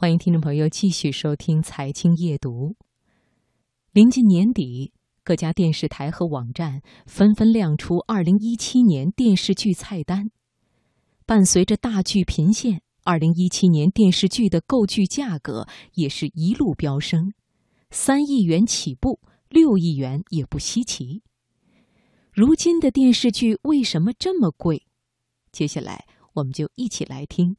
欢迎听众朋友继续收听《财经夜读》。临近年底，各家电视台和网站纷纷亮出2017年电视剧菜单。伴随着大剧频现，2017年电视剧的购剧价格也是一路飙升，三亿元起步，六亿元也不稀奇。如今的电视剧为什么这么贵？接下来我们就一起来听。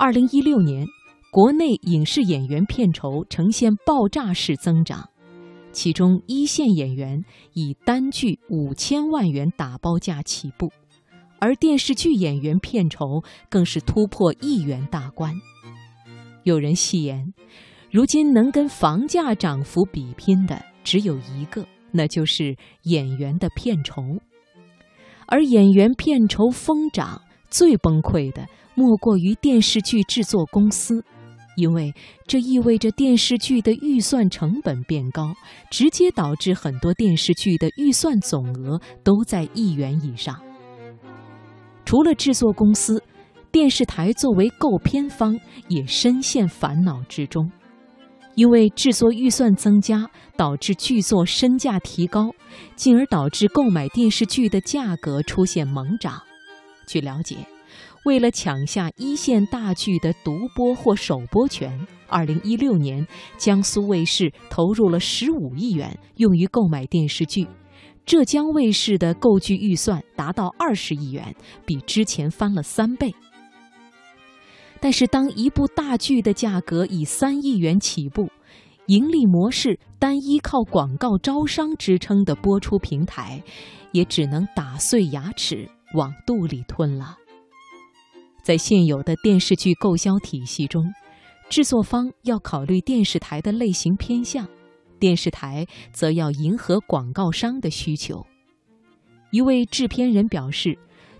二零一六年，国内影视演员片酬呈现爆炸式增长，其中一线演员以单剧五千万元打包价起步，而电视剧演员片酬更是突破亿元大关。有人戏言，如今能跟房价涨幅比拼的只有一个，那就是演员的片酬。而演员片酬疯涨，最崩溃的。莫过于电视剧制作公司，因为这意味着电视剧的预算成本变高，直接导致很多电视剧的预算总额都在亿元以上。除了制作公司，电视台作为购片方也深陷烦恼之中，因为制作预算增加，导致剧作身价提高，进而导致购买电视剧的价格出现猛涨。据了解。为了抢下一线大剧的独播或首播权，二零一六年江苏卫视投入了十五亿元用于购买电视剧，浙江卫视的购剧预算达到二十亿元，比之前翻了三倍。但是，当一部大剧的价格以三亿元起步，盈利模式单依靠广告招商支撑的播出平台，也只能打碎牙齿往肚里吞了。在现有的电视剧购销体系中，制作方要考虑电视台的类型偏向，电视台则要迎合广告商的需求。一位制片人表示，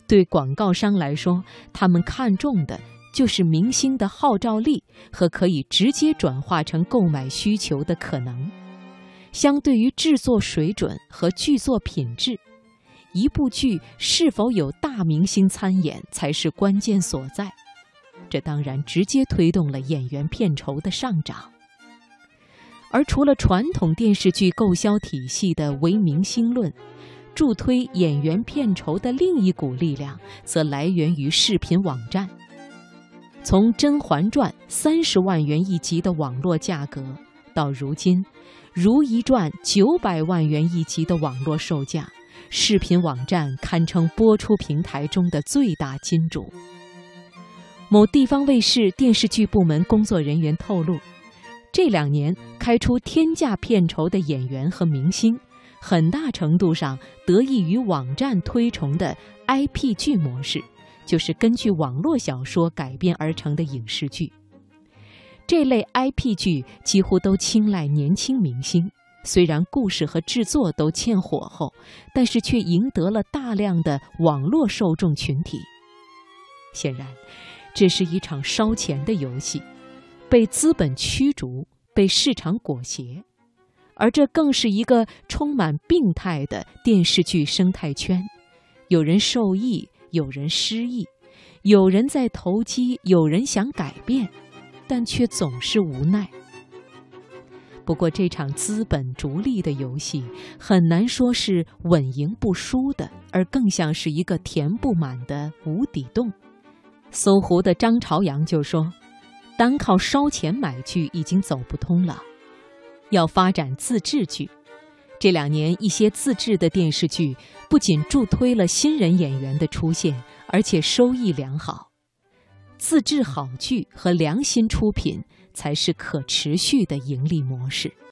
对广告商来说，他们看重的就是明星的号召力和可以直接转化成购买需求的可能。相对于制作水准和剧作品质。一部剧是否有大明星参演才是关键所在，这当然直接推动了演员片酬的上涨。而除了传统电视剧购销体系的唯明星论，助推演员片酬的另一股力量则来源于视频网站。从《甄嬛传》三十万元一集的网络价格，到如今《如懿传》九百万元一集的网络售价。视频网站堪称播出平台中的最大金主。某地方卫视电视剧部门工作人员透露，这两年开出天价片酬的演员和明星，很大程度上得益于网站推崇的 IP 剧模式，就是根据网络小说改编而成的影视剧。这类 IP 剧几乎都青睐年轻明星。虽然故事和制作都欠火候，但是却赢得了大量的网络受众群体。显然，这是一场烧钱的游戏，被资本驱逐，被市场裹挟，而这更是一个充满病态的电视剧生态圈。有人受益，有人失意，有人在投机，有人想改变，但却总是无奈。不过，这场资本逐利的游戏很难说是稳赢不输的，而更像是一个填不满的无底洞。搜狐的张朝阳就说：“单靠烧钱买剧已经走不通了，要发展自制剧。这两年，一些自制的电视剧不仅助推了新人演员的出现，而且收益良好。自制好剧和良心出品。”才是可持续的盈利模式。